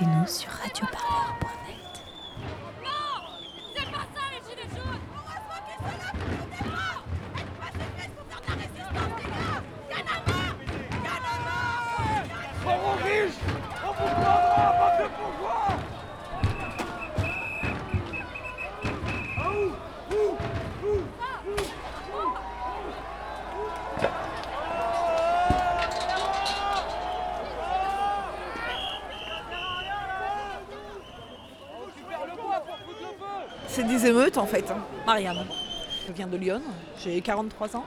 Écoutez-nous sur radioparleur.net. C'est des émeutes en fait, hein. Marianne. Je viens de Lyon, j'ai 43 ans.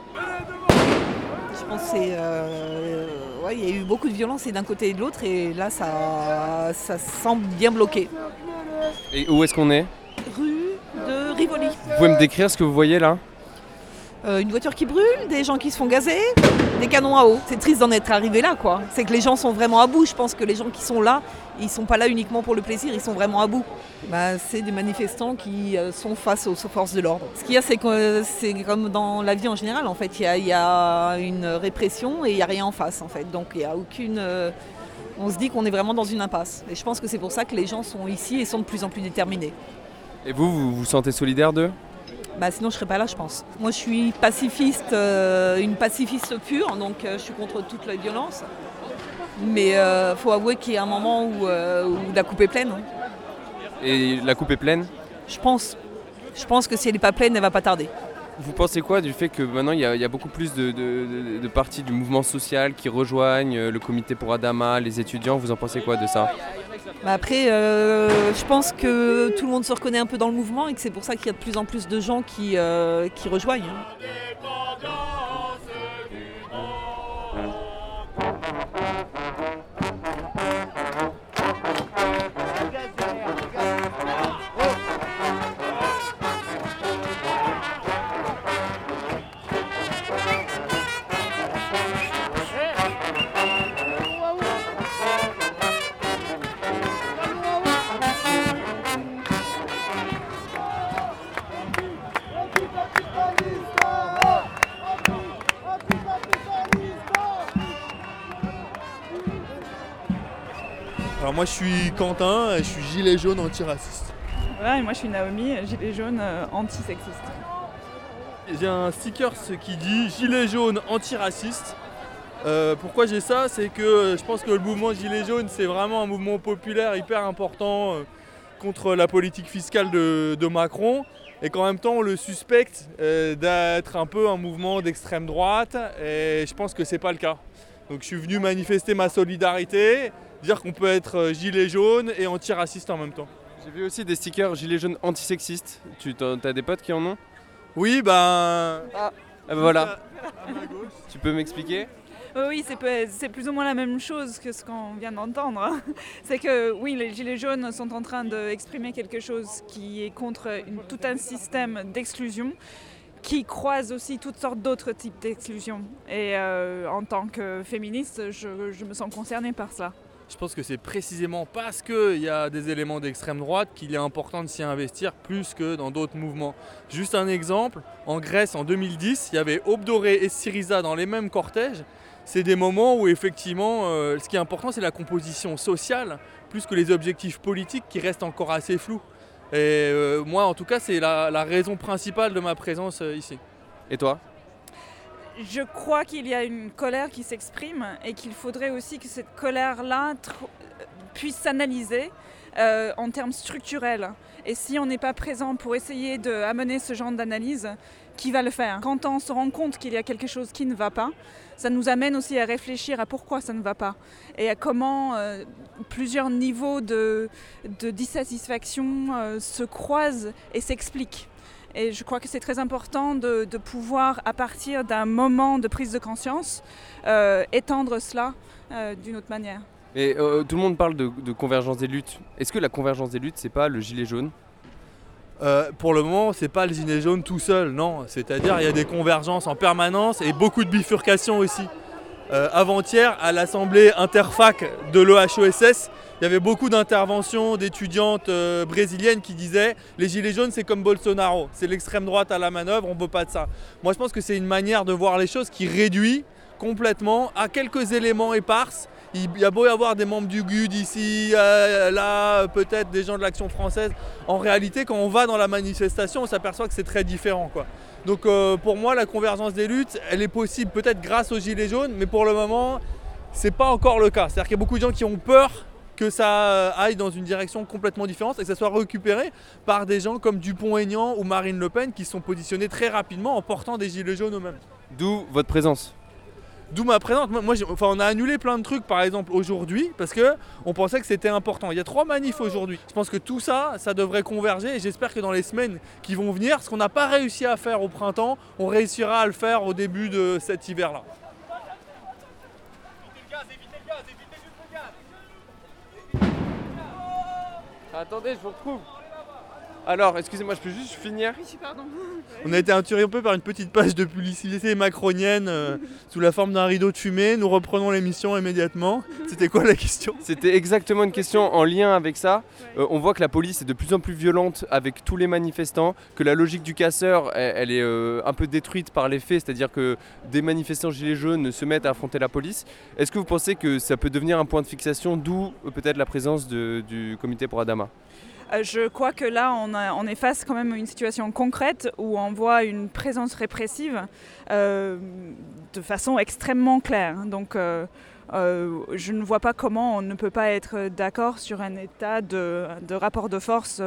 Je pense que euh, ouais, il y a eu beaucoup de violence et d'un côté et de l'autre, et là ça, ça semble bien bloqué. Et où est-ce qu'on est? Rue de Rivoli. Vous pouvez me décrire ce que vous voyez là? Euh, une voiture qui brûle, des gens qui se font gazer, des canons à eau. C'est triste d'en être arrivé là, quoi. C'est que les gens sont vraiment à bout. Je pense que les gens qui sont là, ils sont pas là uniquement pour le plaisir, ils sont vraiment à bout. Bah, c'est des manifestants qui euh, sont face aux, forces de l'ordre. Ce qu'il y a, c'est que euh, c'est comme dans la vie en général, en fait. Il y a, il y a une répression et il n'y a rien en face, en fait. Donc il n'y a aucune. euh, on se dit qu'on est vraiment dans une impasse. Et je pense que c'est pour ça que les gens sont ici et sont de plus en plus déterminés. Et vous, vous vous sentez solidaire d'eux? Bah sinon je serais pas là je pense. Moi je suis pacifiste, euh, une pacifiste pure, donc euh, je suis contre toute la violence. Mais euh, faut avouer qu'il y a un moment où, où la coupe est pleine. hein. Et la coupe est pleine? Je pense. Je pense que si elle n'est pas pleine, elle va pas tarder. Vous pensez quoi du fait que maintenant il y, a- beaucoup plus de, parties du mouvement social qui rejoignent euh, le comité pour Adama, les étudiants? Vous en pensez quoi de ça? Bah après, euh, je pense que tout le monde se reconnaît un peu dans le mouvement et que c'est pour ça qu'il y a de plus en plus de gens qui, euh, qui rejoignent. Alors moi je suis Quentin, et je suis gilet jaune antiraciste. Voilà, et moi je suis Naomi, gilet jaune euh, antisexiste. J'ai un sticker qui dit gilet jaune antiraciste. Euh, pourquoi j'ai ça? C'est que euh, je pense que le mouvement gilet jaune c'est vraiment un mouvement populaire hyper important euh, contre la politique fiscale de, de Macron et qu'en même temps on le suspecte euh, d'être un peu un mouvement d'extrême droite et je pense que c'est pas le cas. Donc je suis venu manifester ma solidarité, dire qu'on peut être euh, gilet jaune et antiraciste en même temps. J'ai vu aussi des stickers gilets jaunes antisexistes. Tu t'as des potes qui en ont? Oui, ben. Ah bah voilà. Tu peux m'expliquer? Oui, c'est plus ou moins la même chose que ce qu'on vient d'entendre. C'est que oui, les Gilets jaunes sont en train d'exprimer quelque chose qui est contre une- tout un système d'exclusion qui croise aussi toutes sortes d'autres types d'exclusion. Et euh, en tant que féministe, je, je me sens concernée par cela. Je pense que c'est précisément parce qu'il y a des éléments d'extrême droite qu'il est important de s'y investir plus que dans d'autres mouvements. Juste un exemple, en Grèce en 2010, il y avait Aube Dorée et Syriza dans les mêmes cortèges. C'est des moments où effectivement euh, ce qui est important c'est la composition sociale plus que les objectifs politiques qui restent encore assez flous. Et euh, moi en tout cas c'est la, la raison principale de ma présence euh, ici. Et toi? Je crois qu'il y a une colère qui s'exprime et qu'il faudrait aussi que cette colère-là puisse s'analyser euh, en termes structurels. Et si on n'est pas présent pour essayer d'amener ce genre d'analyse, qui va le faire? Quand on se rend compte qu'il y a quelque chose qui ne va pas, ça nous amène aussi à réfléchir à pourquoi ça ne va pas et à comment euh, plusieurs niveaux de, de dissatisfaction euh, se croisent et s'expliquent. Et je crois que c'est très important de, de pouvoir, à partir d'un moment de prise de conscience, euh, étendre cela euh, d'une autre manière. Et euh, tout le monde parle de, de convergence des luttes. Est-ce que la convergence des luttes, c'est pas le gilet jaune? Euh, pour le moment, c'est pas le gilet jaune tout seul, non. C'est-à-dire, il y a des convergences en permanence et beaucoup de bifurcations aussi. Euh, Avant-hier, à l'assemblée interfac de l'OHESS, il y avait beaucoup d'interventions d'étudiantes euh, brésiliennes qui disaient les gilets jaunes, c'est comme Bolsonaro, c'est l'extrême droite à la manœuvre, on ne veut pas de ça. Moi, je pense que c'est une manière de voir les choses qui réduit complètement à quelques éléments éparses Il y a beau y avoir des membres du GUD ici, euh, là, peut-être des gens de l'Action française. En réalité, quand on va dans la manifestation, on s'aperçoit que c'est très différent. Quoi. Donc euh, pour moi, la convergence des luttes, elle est possible peut-être grâce aux Gilets jaunes, mais pour le moment, c'est pas encore le cas. C'est-à-dire qu'il y a beaucoup de gens qui ont peur que ça aille dans une direction complètement différente et que ça soit récupéré par des gens comme Dupont-Aignan ou Marine Le Pen qui sont positionnés très rapidement en portant des gilets jaunes eux-mêmes. D'où votre présence D'où ma présence. Moi, enfin, on a annulé plein de trucs, par exemple, aujourd'hui, parce que on pensait que c'était important. Il y a trois manifs aujourd'hui. Je pense que tout ça, ça devrait converger, et j'espère que dans les semaines qui vont venir, ce qu'on n'a pas réussi à faire au printemps, on réussira à le faire au début de cet hiver-là. Attendez, je vous retrouve. Alors, excusez-moi, je peux juste finir On a été interrompu par une petite page de publicité macronienne euh, sous la forme d'un rideau de fumée. Nous reprenons l'émission immédiatement. C'était quoi la question? C'était exactement une question en lien avec ça. Euh, on voit que la police est de plus en plus violente avec tous les manifestants, que la logique du casseur, elle, est euh, un peu détruite par les faits, c'est-à-dire que des manifestants gilets jaunes se mettent à affronter la police. Est-ce que vous pensez que ça peut devenir un point de fixation, d'où peut-être la présence du comité pour Adama? Je crois que là, on, est face quand même à une situation concrète où on voit une présence répressive euh, de façon extrêmement claire. Donc, euh, je ne vois pas comment on ne peut pas être d'accord sur un état de, rapport de force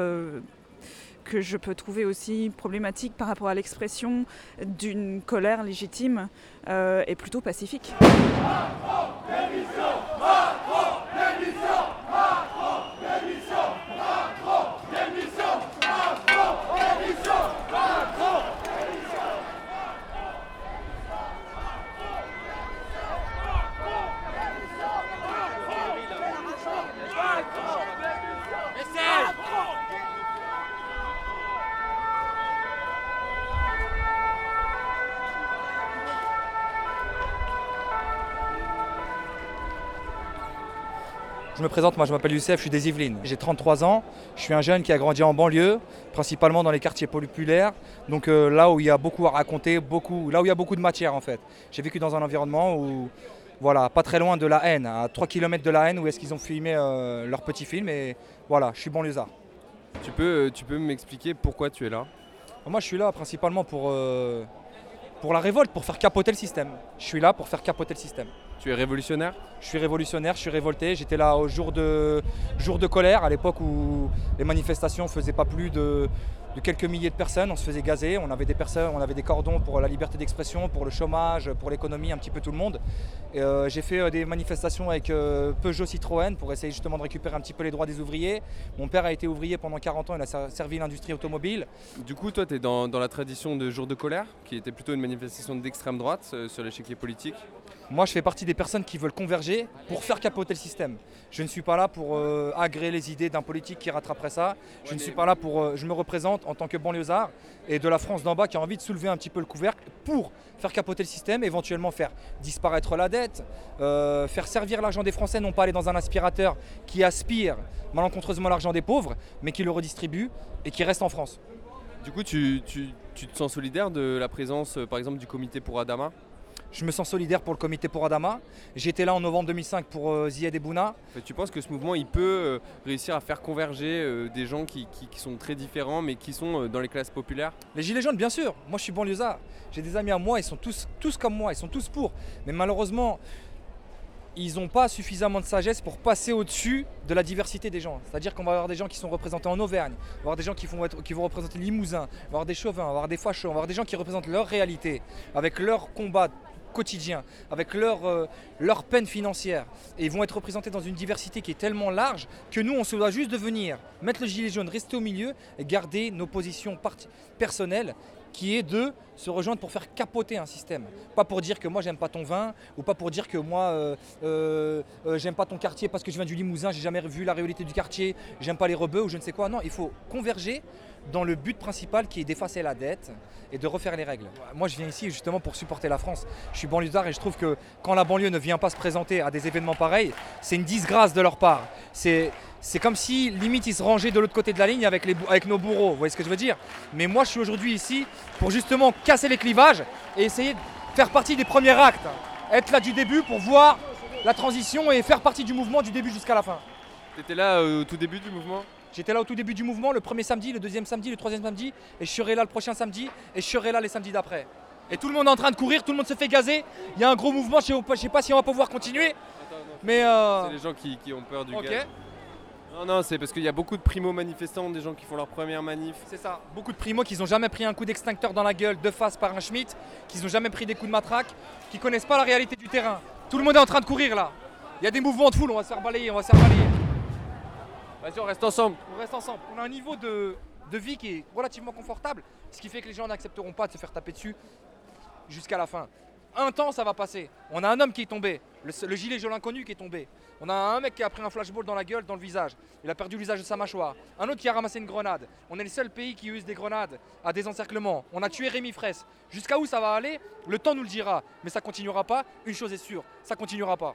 que je peux trouver aussi problématique par rapport à l'expression d'une colère légitime et plutôt pacifique. Me présente, moi je m'appelle Youssef, je suis des Yvelines. J'ai 33 ans, je suis un jeune qui a grandi en banlieue, principalement dans les quartiers populaires, donc euh, là où il y a beaucoup à raconter, beaucoup, là où il y a beaucoup de matière en fait. J'ai vécu dans un environnement où, voilà, pas très loin de la haine, à 3 km de la haine, où est-ce qu'ils ont filmé euh, leur petit film, et voilà, je suis banlieusard. Tu peux, euh, tu peux m'expliquer pourquoi tu es là? Moi je suis là principalement pour pour la révolte, pour faire capoter le système. Je suis là pour faire capoter le système. Tu es révolutionnaire? Je suis révolutionnaire, je suis révolté. J'étais là au jour de, jour de colère, à l'époque où les manifestations ne faisaient pas plus de, quelques milliers de personnes. On se faisait gazer. On avait des personnes, on avait des cordons pour la liberté d'expression, pour le chômage, pour l'économie, un petit peu tout le monde. Euh, j'ai fait euh, des manifestations avec euh, Peugeot Citroën pour essayer justement de récupérer un petit peu les droits des ouvriers. Mon père a été ouvrier pendant 40 ans, il a servi l'industrie automobile. Du coup, toi, tu es dans, dans, la tradition de jour de colère, qui était plutôt une manifestation d'extrême droite sur l'échiquier politique? Moi, je fais partie des personnes qui veulent converger pour faire capoter le système. Je ne suis pas là pour euh, agréer les idées d'un politique qui rattraperait ça. Je ne suis pas là pour. Euh, je me représente en tant que banlieusard et de la France d'en bas qui a envie de soulever un petit peu le couvercle pour faire capoter le système, éventuellement faire disparaître la dette, euh, faire servir l'argent des Français, non pas aller dans un aspirateur qui aspire malencontreusement l'argent des pauvres, mais qui le redistribue et qui reste en France. Du coup, tu, tu te sens solidaire de la présence, par exemple, du comité pour Adama? Je me sens solidaire pour le comité pour Adama. J'étais là en novembre 2005 pour euh, Ziad Bouna. Tu penses que ce mouvement, il peut euh, réussir à faire converger euh, des gens qui, sont très différents, mais qui sont dans les classes populaires? Les Gilets jaunes, bien sûr. Moi, je suis banlieusard. J'ai des amis à moi, ils sont tous, tous comme moi, ils sont tous pour. Mais malheureusement, ils n'ont pas suffisamment de sagesse pour passer au-dessus de la diversité des gens. C'est-à-dire qu'on va avoir des gens qui sont représentés en Auvergne, on va avoir des gens qui vont, être, qui vont représenter Limousin, on va avoir des chauvins, on va avoir des fachos, on va avoir des gens qui représentent leur réalité, avec leur combat quotidien, avec leur, euh, leur peine financière. Et vont être représentés dans une diversité qui est tellement large que nous, on se doit juste de venir mettre le gilet jaune, rester au milieu garder nos positions personnelles qui est de se rejoindre pour faire capoter un système. Pas pour dire que moi j'aime pas ton vin, ou pas pour dire que moi euh, euh, j'aime pas ton quartier parce que je viens du Limousin, j'ai jamais vu la réalité du quartier, j'aime pas les rebeux ou je ne sais quoi. Non, il faut converger dans le but principal qui est d'effacer la dette et de refaire les règles. Moi, je viens ici justement pour supporter la France. Je suis banlieusard et je trouve que quand la banlieue ne vient pas se présenter à des événements pareils, c'est une disgrâce de leur part. C'est, c'est comme si limite ils se rangeaient de l'autre côté de la ligne avec, les, avec nos bourreaux. Vous voyez ce que je veux dire? Mais moi, je suis aujourd'hui ici pour justement casser les clivages et essayer de faire partie des premiers actes. Être là du début pour voir la transition et faire partie du mouvement du début jusqu'à la fin. T'étais là euh, au tout début du mouvement? J'étais là au tout début du mouvement, le premier samedi, le deuxième samedi, le troisième samedi, et je serai là le prochain samedi, et je serai là les samedis d'après. Et tout le monde est en train de courir, tout le monde se fait gazer. Il y a un gros mouvement, je sais pas, je sais pas si on va pouvoir continuer, mais euh, C'est les gens qui, qui ont peur du ok, gaz. Non, non, c'est parce qu'il y a beaucoup de primo-manifestants, des gens qui font leur première manif. c'est ça. Beaucoup de primos qui n'ont jamais pris un coup d'extincteur dans la gueule de face par un Schmitt, qui n'ont jamais pris des coups de matraque, qui connaissent pas la réalité du terrain. Tout le monde est en train de courir là. Il y a des mouvements de foule, on va se faire balayer, on va se faire balayer. Vas-y, on reste ensemble. On reste ensemble. On a un niveau de, de vie qui est relativement confortable, ce qui fait que les gens n'accepteront pas de se faire taper dessus jusqu'à la fin. Un temps, ça va passer. On a un homme qui est tombé, le, le gilet jaune inconnu qui est tombé. On a un mec qui a pris un flashball dans la gueule, dans le visage. Il a perdu l'usage de sa mâchoire. Un autre qui a ramassé une grenade. On est le seul pays qui use des grenades à des encerclements. On a tué Rémi Fraisse. Jusqu'à où ça va aller? Le temps nous le dira. Mais ça continuera pas. Une chose est sûre, ça continuera pas.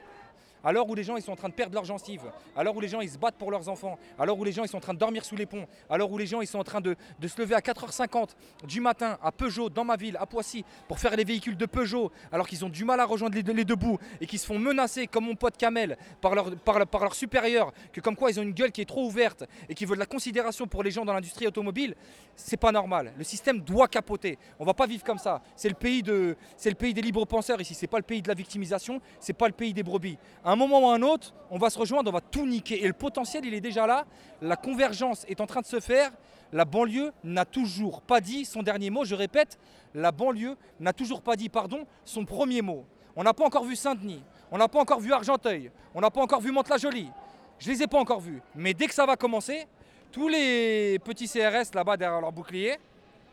À l'heure où les gens ils sont en train de perdre leurs gencives, à l'heure où les gens ils se battent pour leurs enfants, à l'heure où les gens ils sont en train de dormir sous les ponts, à l'heure où les gens ils sont en train de, de se lever à 4h50 du matin à Peugeot, dans ma ville, à Poissy, pour faire les véhicules de Peugeot, alors qu'ils ont du mal à rejoindre les, les debout et qui se font menacer comme mon pote Kamel par leur, par, par supérieur, que comme quoi ils ont une gueule qui est trop ouverte et qui veulent de la considération pour les gens dans l'industrie automobile, c'est pas normal. Le système doit capoter. On va pas vivre comme ça. C'est le pays de, c'est le pays des libres penseurs ici. C'est pas le pays de la victimisation. C'est pas le pays des brebis. Un moment ou un autre, on va se rejoindre, on va tout niquer. Et le potentiel, il est déjà là. La convergence est en train de se faire. La banlieue n'a toujours pas dit son dernier mot. Je répète, la banlieue n'a toujours pas dit, pardon, son premier mot. On n'a pas encore vu Saint-Denis. On n'a pas encore vu Argenteuil. On n'a pas encore vu Mantes-la-Jolie. Je les ai pas encore vus. Mais dès que ça va commencer, tous les petits CRS là-bas derrière leur bouclier,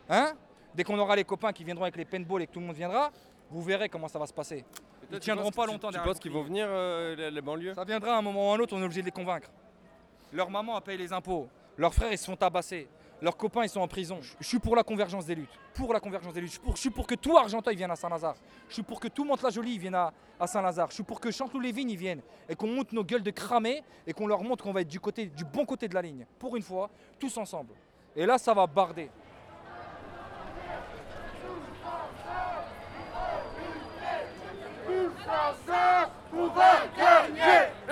hein, dès qu'on aura les copains qui viendront avec les paintballs et que tout le monde viendra, vous verrez comment ça va se passer. Ils tu tiendront penses pas longtemps Tu derrière penses le qu'ils vont venir, euh, la, la banlieue Ça viendra à un moment ou à un autre, on est obligé de les convaincre. Leur maman a payé les impôts, leurs frères ils se font tabasser, leurs copains ils sont en prison. Je suis pour la convergence des luttes, pour la convergence des luttes. Je suis pour, je suis pour que tout Argenteuil vienne à Saint-Lazare. Je suis pour que tout Mantes-la-Jolie vienne à, à Saint-Lazare. Je suis pour que Chanteloup-les-Vignes y viennent et qu'on monte nos gueules de cramés et qu'on leur montre qu'on va être du, côté, du bon côté de la ligne. Pour une fois, tous ensemble. Et là, ça va barder.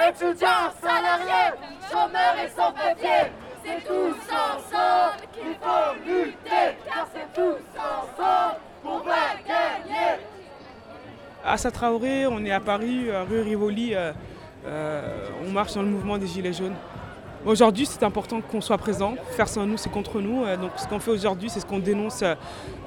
Étudiants, salariés, chômeurs et sans-papiers, c'est tous ensemble qu'il faut lutter, car c'est tous ensemble qu'on va gagner. Assa Traoré, on est à Paris, euh, rue Rivoli, euh, euh, on marche dans le mouvement des Gilets jaunes. Aujourd'hui, c'est important qu'on soit présent. Faire sans nous, c'est contre nous. Euh, Donc, ce qu'on fait aujourd'hui, c'est ce qu'on dénonce euh,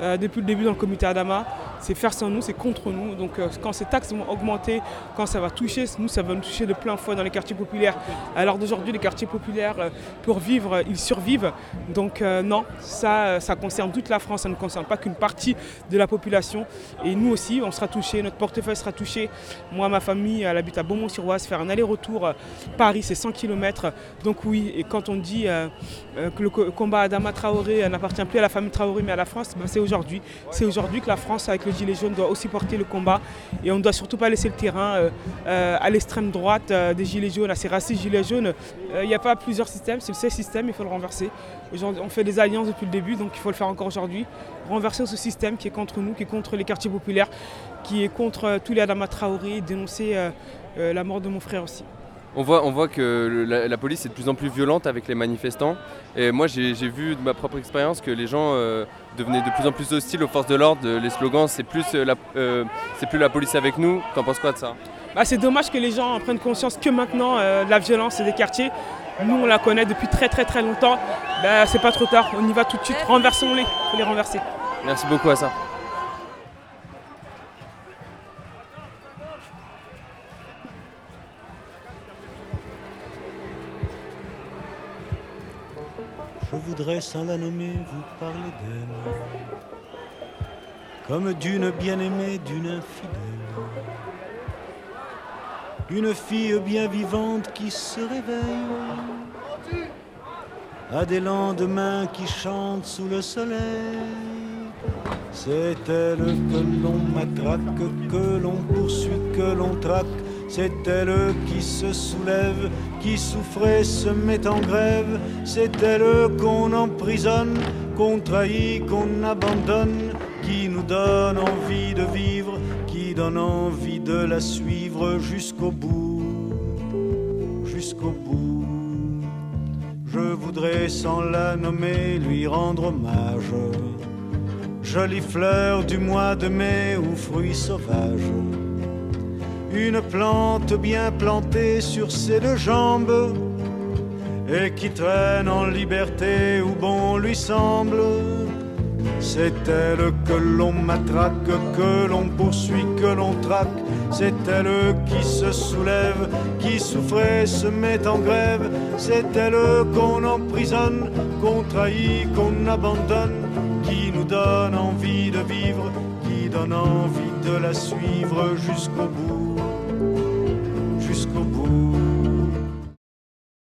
euh, depuis le début dans le comité Adama. C'est faire sans nous, c'est contre nous. Donc, quand ces taxes vont augmenter, quand ça va toucher, nous, ça va nous toucher de plein fouet dans les quartiers populaires. L'heure d'aujourd'hui, les quartiers populaires, pour vivre, ils survivent. Donc, non, ça, ça concerne toute la France. Ça ne concerne pas qu'une partie de la population. Et nous aussi, on sera touchés. Notre portefeuille sera touché. Moi, ma famille, elle habite à Beaumont-sur-Oise. Faire un aller-retour, Paris, c'est 100 km. Donc, oui, et quand on dit euh, euh, que le co- combat Adama Traoré euh, n'appartient plus à la famille Traoré mais à la France, ben, c'est aujourd'hui. C'est aujourd'hui que la France, avec le Gilet jaune, doit aussi porter le combat. Et on ne doit surtout pas laisser le terrain à l'extrême droite des Gilets jaunes, à ces racistes Gilets jaunes. Il n'y a pas plusieurs systèmes, c'est le seul système, il faut le renverser. On fait des alliances depuis le début, donc il faut le faire encore aujourd'hui. Renverser ce système qui est contre nous, qui est contre les quartiers populaires, qui est contre tous les Adama Traoré, dénoncer la mort de mon frère aussi. On voit, on voit que le- la, la police est de plus en plus violente avec les manifestants. Et moi, j'ai vu de ma propre expérience que les gens euh, devenaient de plus en plus hostiles aux forces de l'ordre. Les slogans, c'est plus, euh, la, euh, c'est plus la police avec nous. T'en penses quoi de ça? Bah, c'est dommage que les gens en prennent conscience que maintenant euh, de la violence des quartiers. Nous, on la connaît depuis très très très longtemps. Bah, c'est pas trop tard, on y va tout de suite. Renversons-les, faut les renverser. Merci beaucoup à ça. Je voudrais sans la nommer vous parler d'elle. Comme d'une bien-aimée, d'une infidèle. D'une fille bien vivante qui se réveille. À des lendemains qui chantent sous le soleil. C'est elle que l'on matraque, que l'on poursuit, que l'on traque c'est elle qui se soulève, qui souffrait, se met en grève. C'est elle qu'on emprisonne, qu'on trahit, qu'on abandonne, qui nous donne envie de vivre, qui donne envie de la suivre jusqu'au bout, jusqu'au bout. Je voudrais sans la nommer lui rendre hommage. Jolie fleur du mois de mai ou fruit sauvage. Une plante bien plantée sur ses deux jambes et qui traîne en liberté où bon lui semble. C'est elle que l'on matraque, que l'on poursuit, que l'on traque. C'est elle qui se soulève, qui souffrait, se met en grève. C'est elle qu'on emprisonne, qu'on trahit, qu'on abandonne, qui nous donne envie de vivre, qui donne envie de la suivre jusqu'au bout.